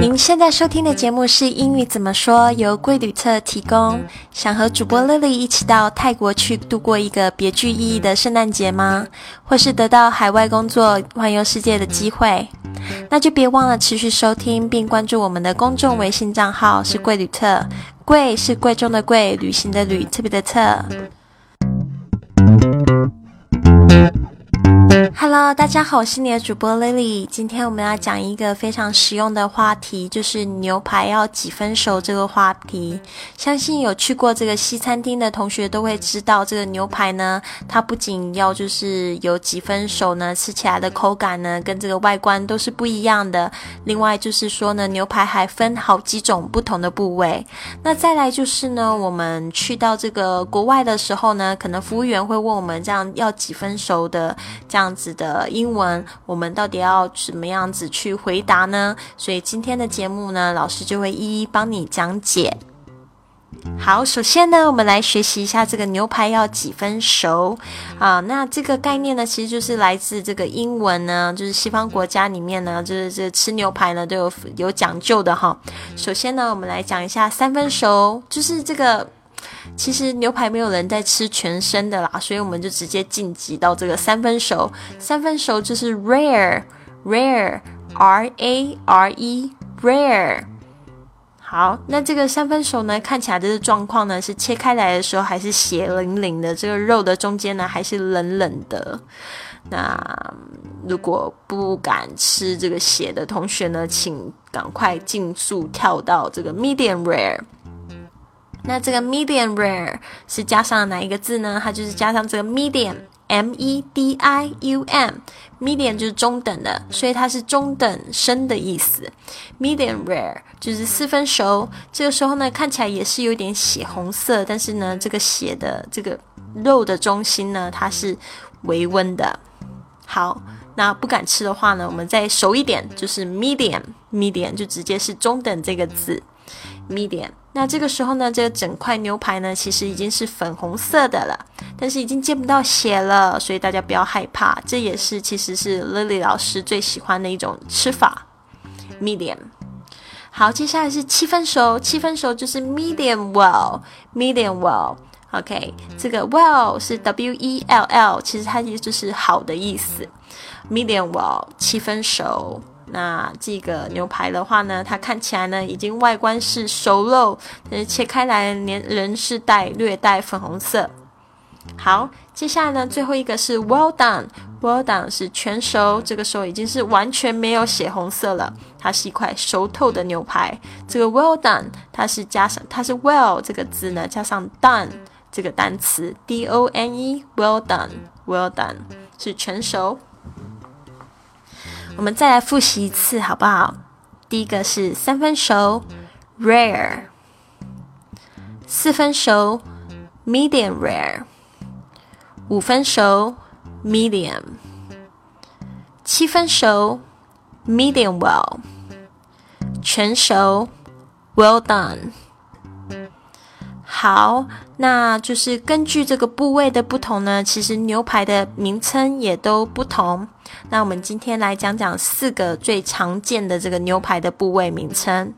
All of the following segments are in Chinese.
您现在收听的节目是英语怎么说，由贵旅特提供。想和主播 Lily 一起到泰国去度过一个别具意义的圣诞节吗？或是得到海外工作、环游世界的机会？那就别忘了持续收听并关注我们的公众微信账号，是贵旅特。贵是贵重的贵，旅行的旅，特别的特。Hello，大家好，我是你的主播 Lily。今天我们要讲一个非常实用的话题，就是牛排要几分熟这个话题。相信有去过这个西餐厅的同学都会知道，这个牛排呢，它不仅要就是有几分熟呢，吃起来的口感呢，跟这个外观都是不一样的。另外就是说呢，牛排还分好几种不同的部位。那再来就是呢，我们去到这个国外的时候呢，可能服务员会问我们这样要几分熟的这样子。的英文，我们到底要怎么样子去回答呢？所以今天的节目呢，老师就会一一帮你讲解。好，首先呢，我们来学习一下这个牛排要几分熟啊？那这个概念呢，其实就是来自这个英文呢，就是西方国家里面呢，就是这吃牛排呢都有有讲究的哈。首先呢，我们来讲一下三分熟，就是这个。其实牛排没有人在吃全生的啦，所以我们就直接晋级到这个三分熟。三分熟就是 rare，rare，r a r e rare。好，那这个三分熟呢，看起来的状况呢，是切开来的时候还是血淋淋的，这个肉的中间呢还是冷冷的。那如果不敢吃这个血的同学呢，请赶快尽速跳到这个 medium rare。那这个 medium rare 是加上哪一个字呢？它就是加上这个 medium，m e d i u m，medium 就是中等的，所以它是中等生的意思。medium rare 就是四分熟，这个时候呢看起来也是有点血红色，但是呢这个血的这个肉的中心呢它是微温的。好，那不敢吃的话呢，我们再熟一点，就是 medium，medium 就直接是中等这个字。medium，那这个时候呢，这个整块牛排呢，其实已经是粉红色的了，但是已经见不到血了，所以大家不要害怕，这也是其实是 Lily 老师最喜欢的一种吃法，medium。好，接下来是七分熟，七分熟就是 medium well，medium well，OK，这个 well 是 W E L L，其实它也就是好的意思，medium well，七分熟。那这个牛排的话呢，它看起来呢已经外观是熟肉，但是切开来连人是带略带粉红色。好，接下来呢最后一个是 well done，well done 是全熟，这个时候已经是完全没有血红色了，它是一块熟透的牛排。这个 well done 它是加上它是 well 这个字呢加上 done 这个单词 d o n e well done well done 是全熟。我们再来复习一次，好不好？第一个是三分熟，rare；四分熟，medium rare；五分熟，medium；七分熟，medium well；全熟，well done。好，那就是根据这个部位的不同呢，其实牛排的名称也都不同。那我们今天来讲讲四个最常见的这个牛排的部位名称。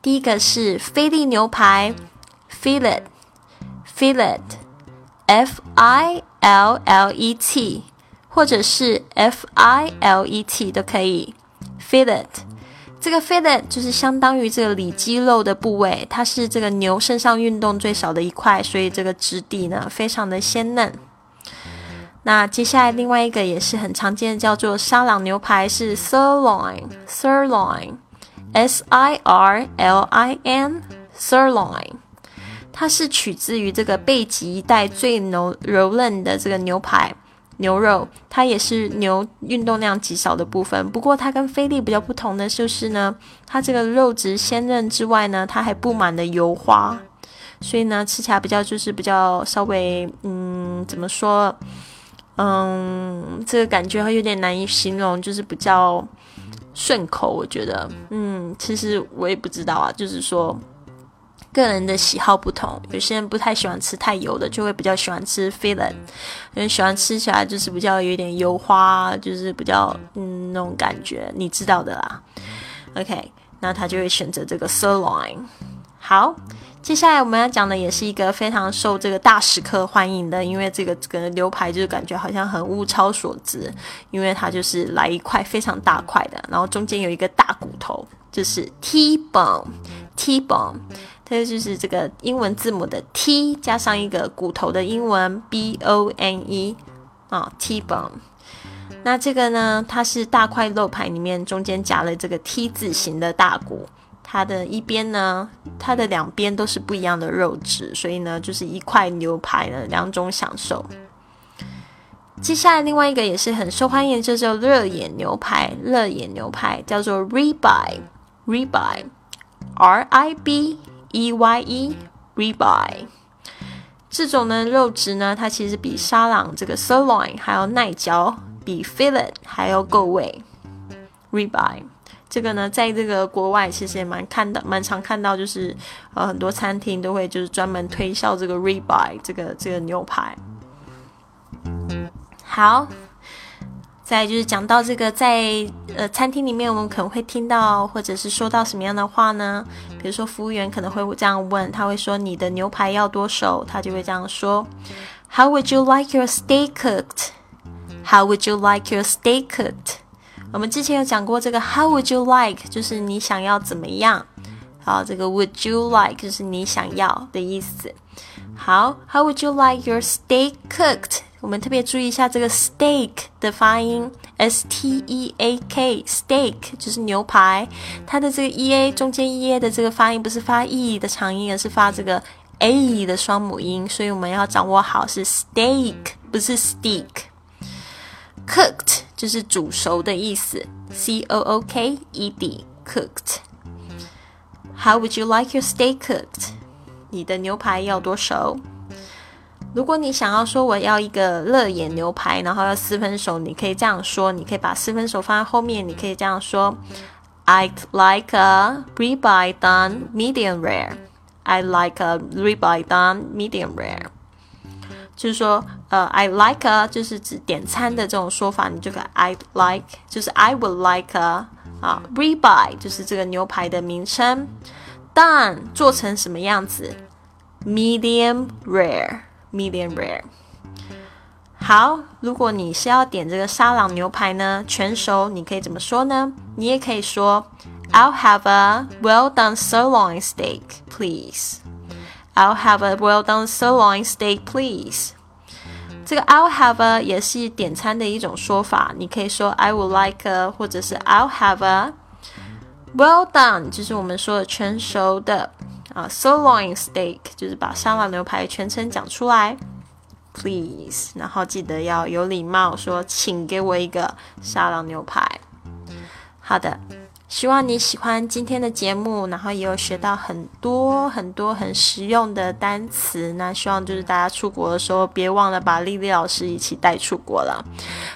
第一个是菲力牛排，fillet，fillet，f i l l e t，或者是 f i l e t 都可以，fillet。这个 fillet 就是相当于这个里肌肉的部位，它是这个牛身上运动最少的一块，所以这个质地呢非常的鲜嫩。那接下来另外一个也是很常见的，叫做沙朗牛排，是 sirloin，sirloin，s i r l i n，sirloin，它是取自于这个背脊一带最柔柔嫩的这个牛排。牛肉，它也是牛运动量极少的部分。不过它跟菲力比较不同的就是呢，它这个肉质鲜嫩之外呢，它还布满了油花，所以呢吃起来比较就是比较稍微嗯怎么说嗯这个感觉会有点难以形容，就是比较顺口。我觉得嗯其实我也不知道啊，就是说。个人的喜好不同，有些人不太喜欢吃太油的，就会比较喜欢吃 fillet，因为喜欢吃起来就是比较有点油花，就是比较嗯那种感觉，你知道的啦。OK，那他就会选择这个 sirloin。好，接下来我们要讲的也是一个非常受这个大食客欢迎的，因为这个这个牛排就是感觉好像很物超所值，因为它就是来一块非常大块的，然后中间有一个大骨头，就是 T-bone，T-bone，它就是这个英文字母的 T 加上一个骨头的英文 B-O-N-E 啊，T-bone。那这个呢，它是大块肉排里面中间夹了这个 T 字形的大骨。它的一边呢，它的两边都是不一样的肉质，所以呢，就是一块牛排的两种享受。接下来另外一个也是很受欢迎，就叫热眼牛排。热眼牛排叫做 ribeye，ribeye，R I B E Y E，ribeye。这种呢肉质呢，它其实比沙朗这个 sirloin 还要耐嚼，比 fillet 还要够味。ribeye。这个呢，在这个国外其实也蛮看到，蛮常看到，就是呃很多餐厅都会就是专门推销这个 ribeye 这个这个牛排。好，再就是讲到这个在呃餐厅里面，我们可能会听到或者是说到什么样的话呢？比如说服务员可能会这样问，他会说你的牛排要多熟？他就会这样说：How would you like your steak cooked？How would you like your steak cooked？我们之前有讲过这个 How would you like？就是你想要怎么样？好，这个 Would you like？就是你想要的意思。好，How would you like your steak cooked？我们特别注意一下这个 steak 的发音，S T E A K，steak 就是牛排，它的这个 E A 中间 E A 的这个发音不是发 E 的长音，而是发这个 A 的双母音，所以我们要掌握好是 steak，不是 steak。Cooked 就是煮熟的意思，C O O K E D cooked。How would you like your steak cooked？你的牛排要多熟？ 如果你想要说我要一个热眼牛排，然后要四分熟，你可以这样说，你可以把四分熟放在后面，你可以这样说：I'd like a ribeye done medium rare. I'd like a ribeye done medium rare. 就是说，呃，I like a 就是指点餐的这种说法，你就可 I'd like 就是 I would like a 啊，ribeye 就是这个牛排的名称，done 做成什么样子，medium rare rare，medium rare。好，如果你是要点这个沙朗牛排呢，全熟，你可以怎么说呢？你也可以说，I'll have a well done sirloin steak, please. I'll have a well done sirloin steak, please. 这个 I'll have a 也是点餐的一种说法，你可以说 I would like a，或者是 I'll have a well done，就是我们说的全熟的 啊，sirloin steak，就是把沙拉牛排全称讲出来，please，然后记得要有礼貌，说请给我一个沙拉牛排。好的。希望你喜欢今天的节目，然后也有学到很多很多很实用的单词。那希望就是大家出国的时候，别忘了把丽丽老师一起带出国了，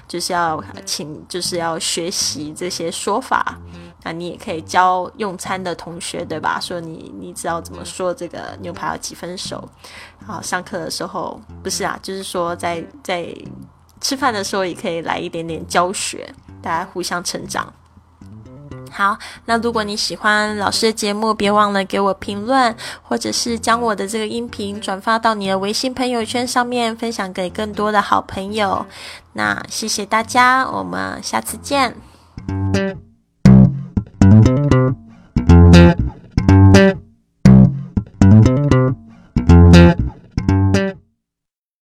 就是要请，就是要学习这些说法。那你也可以教用餐的同学，对吧？说你你知道怎么说这个牛排要几分熟。好，上课的时候不是啊，就是说在在吃饭的时候也可以来一点点教学，大家互相成长。好，那如果你喜欢老师的节目，别忘了给我评论，或者是将我的这个音频转发到你的微信朋友圈上面，分享给更多的好朋友。那谢谢大家，我们下次见。